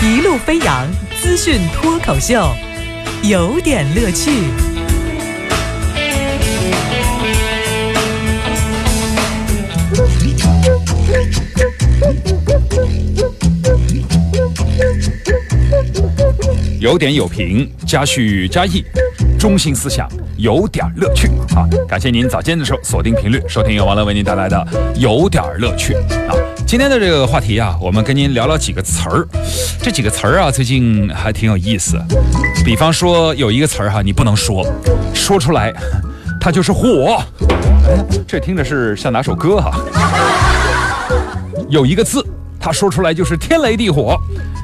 一路飞扬资讯脱口秀，有点乐趣。有点有评，加叙加意，中心思想有点乐趣啊！感谢您早间的时候锁定频率收听由王乐为您带来的有点乐趣啊！今天的这个话题啊，我们跟您聊聊几个词儿，这几个词儿啊，最近还挺有意思。比方说有一个词儿哈，你不能说，说出来它就是火。哎，这听着是像哪首歌哈？有一个字，它说出来就是天雷地火。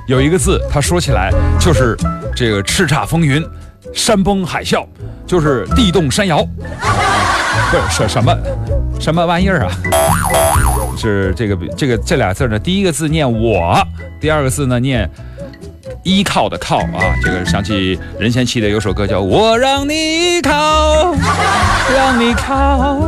有一个字，它说起来就是这个叱咤风云、山崩海啸，就是地动山摇，不是什什么什么玩意儿啊？是这个这个这俩字呢？第一个字念我，第二个字呢念。依靠的靠啊，这个想起任贤齐的有首歌叫《我让你依靠，让你靠，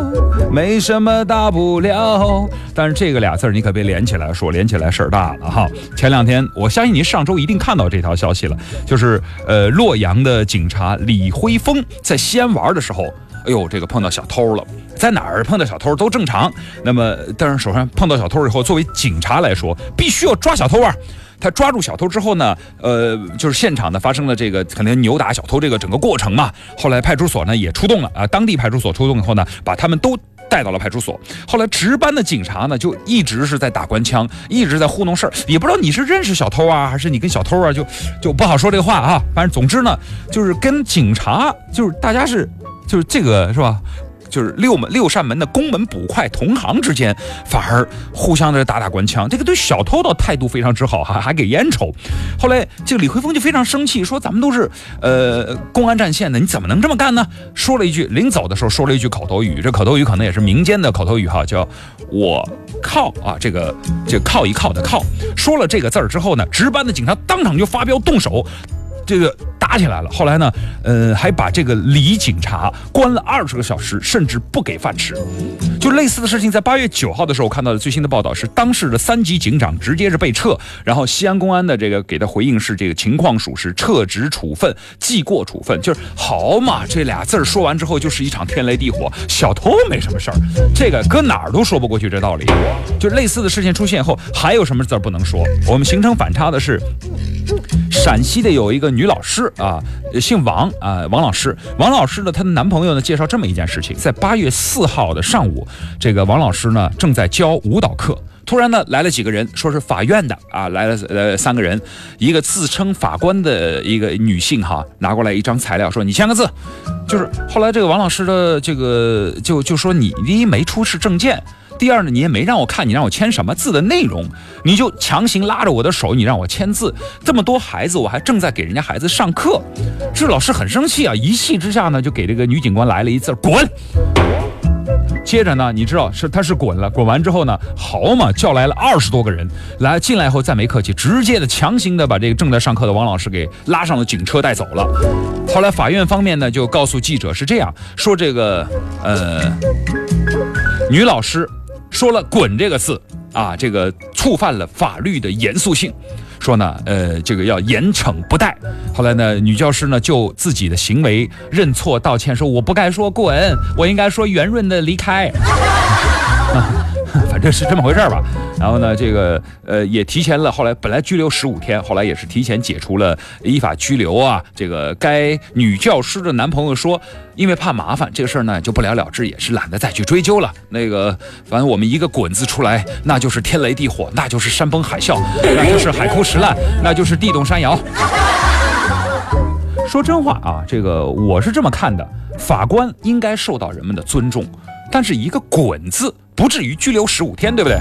没什么大不了》。但是这个俩字你可别连起来说，连起来事儿大了哈。前两天，我相信您上周一定看到这条消息了，就是呃，洛阳的警察李辉峰在西安玩的时候，哎呦，这个碰到小偷了，在哪儿碰到小偷都正常。那么，但是手上碰到小偷以后，作为警察来说，必须要抓小偷啊。他抓住小偷之后呢，呃，就是现场呢发生了这个肯定扭打小偷这个整个过程嘛。后来派出所呢也出动了啊，当地派出所出动以后呢，把他们都带到了派出所。后来值班的警察呢就一直是在打官腔，一直在糊弄事儿，也不知道你是认识小偷啊，还是你跟小偷啊，就就不好说这个话啊。反正总之呢，就是跟警察就是大家是就是这个是吧？就是六门六扇门的宫门捕快同行之间，反而互相的打打官腔。这个对小偷的态度非常之好，哈，还给烟抽。后来这个李辉峰就非常生气，说咱们都是呃公安战线的，你怎么能这么干呢？说了一句，临走的时候说了一句口头语，这口头语可能也是民间的口头语哈，叫我靠啊，这个这靠一靠的靠。说了这个字儿之后呢，值班的警察当场就发飙动手。这个打起来了，后来呢，呃，还把这个李警察关了二十个小时，甚至不给饭吃。就类似的事情，在八月九号的时候我看到的最新的报道是，当时的三级警长直接是被撤，然后西安公安的这个给他回应是这个情况属实，撤职处分，记过处分。就是好嘛，这俩字儿说完之后就是一场天雷地火，小偷没什么事儿，这个搁哪儿都说不过去这道理。就类似的事情出现后，还有什么字儿不能说？我们形成反差的是。陕西的有一个女老师啊，姓王啊，王老师。王老师呢，她的男朋友呢，介绍这么一件事情：在八月四号的上午，这个王老师呢正在教舞蹈课，突然呢来了几个人，说是法院的啊，来了呃三个人，一个自称法官的一个女性哈，拿过来一张材料，说你签个字。就是后来这个王老师的这个就就说你第一没出示证件。第二呢，你也没让我看你让我签什么字的内容，你就强行拉着我的手，你让我签字。这么多孩子，我还正在给人家孩子上课，这老师很生气啊！一气之下呢，就给这个女警官来了一字滚。接着呢，你知道是他是滚了，滚完之后呢，好嘛，叫来了二十多个人来进来以后再没客气，直接的强行的把这个正在上课的王老师给拉上了警车带走了。后来法院方面呢就告诉记者是这样说：这个呃女老师。说了“滚”这个字啊，这个触犯了法律的严肃性，说呢，呃，这个要严惩不贷。后来呢，女教师呢就自己的行为认错道歉，说我不该说“滚”，我应该说圆润的离开。反正是这么回事吧，然后呢，这个呃也提前了，后来本来拘留十五天，后来也是提前解除了依法拘留啊。这个该女教师的男朋友说，因为怕麻烦，这个事儿呢就不了了之，也是懒得再去追究了。那个反正我们一个“滚”字出来，那就是天雷地火，那就是山崩海啸，那就是海枯石烂，那就是地动山摇。说真话啊，这个我是这么看的，法官应该受到人们的尊重，但是一个“滚”字。不至于拘留十五天，对不对？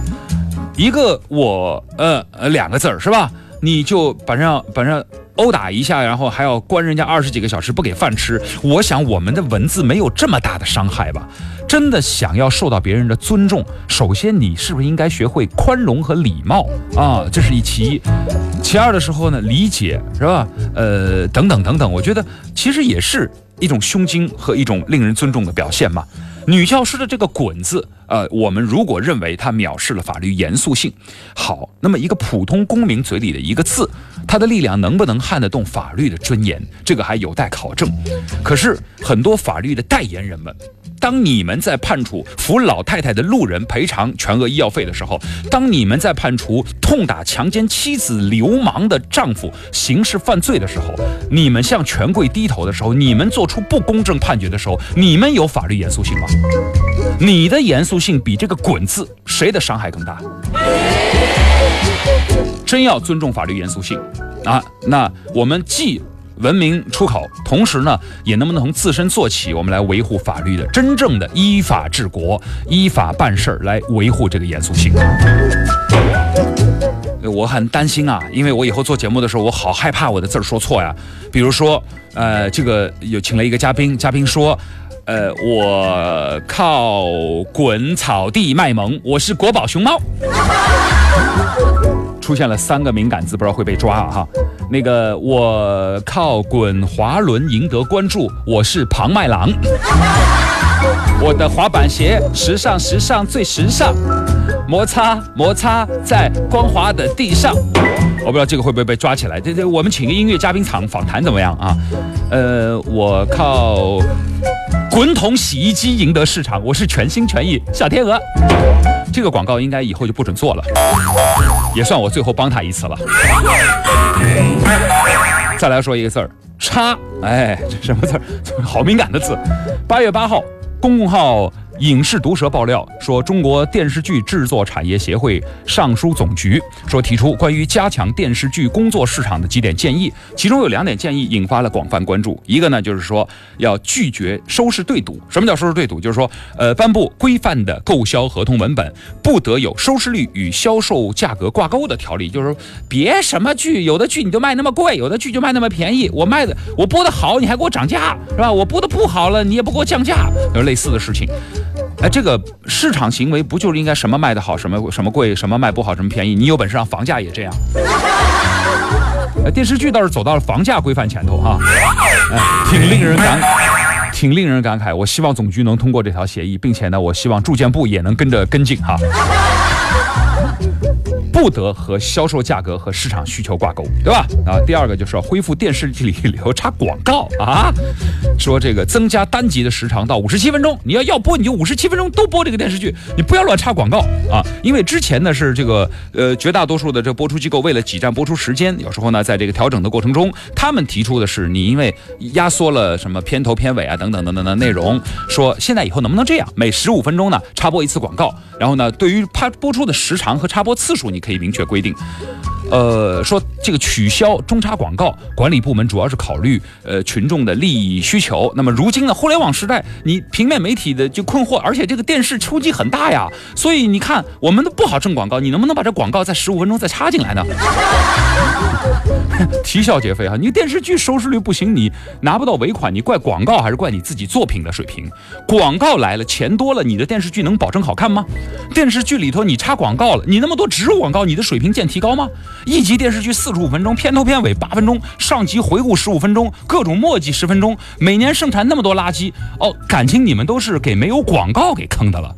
一个我呃呃两个字儿是吧？你就把人把人殴打一下，然后还要关人家二十几个小时不给饭吃。我想我们的文字没有这么大的伤害吧？真的想要受到别人的尊重，首先你是不是应该学会宽容和礼貌啊？这是一其一。其二的时候呢，理解是吧？呃，等等等等，我觉得其实也是一种胸襟和一种令人尊重的表现嘛。女教师的这个“滚”字，呃，我们如果认为它藐视了法律严肃性，好，那么一个普通公民嘴里的一个字，它的力量能不能撼得动法律的尊严，这个还有待考证。可是很多法律的代言人们。当你们在判处扶老太太的路人赔偿全额医药费的时候，当你们在判处痛打强奸妻子流氓的丈夫刑事犯罪的时候，你们向权贵低头的时候，你们做出不公正判决的时候，你们有法律严肃性吗？你的严肃性比这个“滚”字谁的伤害更大？真要尊重法律严肃性啊，那我们既。文明出口，同时呢，也能不能从自身做起，我们来维护法律的真正的依法治国、依法办事儿，来维护这个严肃性。我很担心啊，因为我以后做节目的时候，我好害怕我的字儿说错呀。比如说，呃，这个有请了一个嘉宾，嘉宾说，呃，我靠滚草地卖萌，我是国宝熊猫。出现了三个敏感字，不知道会被抓啊哈。那个，我靠滚滑轮赢得关注，我是庞麦郎。我的滑板鞋时尚，时尚最时尚。摩擦摩擦在光滑的地上。我不知道这个会不会被抓起来。这这，我们请个音乐嘉宾场访谈怎么样啊？呃，我靠滚筒洗衣机赢得市场，我是全心全意小天鹅。这个广告应该以后就不准做了。也算我最后帮他一次了。再来说一个字儿，叉，哎，这什么字儿？好敏感的字。八月八号，公共号。影视毒舌爆料说，中国电视剧制作产业协会上书总局说，提出关于加强电视剧工作市场的几点建议，其中有两点建议引发了广泛关注。一个呢，就是说要拒绝收视对赌。什么叫收视对赌？就是说，呃，颁布规范的购销合同文本，不得有收视率与销售价格挂钩的条例。就是说，别什么剧，有的剧你就卖那么贵，有的剧就卖那么便宜。我卖的我播的好，你还给我涨价，是吧？我播的不好了，你也不给我降价，有类似的事情。哎，这个市场行为不就是应该什么卖的好，什么什么贵，什么卖不好，什么便宜？你有本事让房价也这样。电视剧倒是走到了房价规范前头哈，哎，挺令人感，挺令人感慨。我希望总局能通过这条协议，并且呢，我希望住建部也能跟着跟进哈。不得和销售价格和市场需求挂钩，对吧？啊，第二个就是要恢复电视剧里头插广告啊，说这个增加单集的时长到五十七分钟，你要要播你就五十七分钟都播这个电视剧，你不要乱插广告啊。因为之前呢是这个呃绝大多数的这播出机构为了挤占播出时间，有时候呢在这个调整的过程中，他们提出的是你因为压缩了什么片头片尾啊等等等等的内容，说现在以后能不能这样，每十五分钟呢插播一次广告，然后呢对于拍播出的时长和插播次数你。可以明确规定，呃，说这个取消中插广告，管理部门主要是考虑呃群众的利益需求。那么如今呢，互联网时代，你平面媒体的就困惑，而且这个电视冲击很大呀，所以你看我们都不好挣广告，你能不能把这广告在十五分钟再插进来呢？啼笑皆非哈！你电视剧收视率不行，你拿不到尾款，你怪广告还是怪你自己作品的水平？广告来了，钱多了，你的电视剧能保证好看吗？电视剧里头你插广告了，你那么多植入广告，你的水平见提高吗？一集电视剧四十五分钟，片头片尾八分钟，上集回顾十五分钟，各种墨迹十分钟，每年生产那么多垃圾哦，感情你们都是给没有广告给坑的了。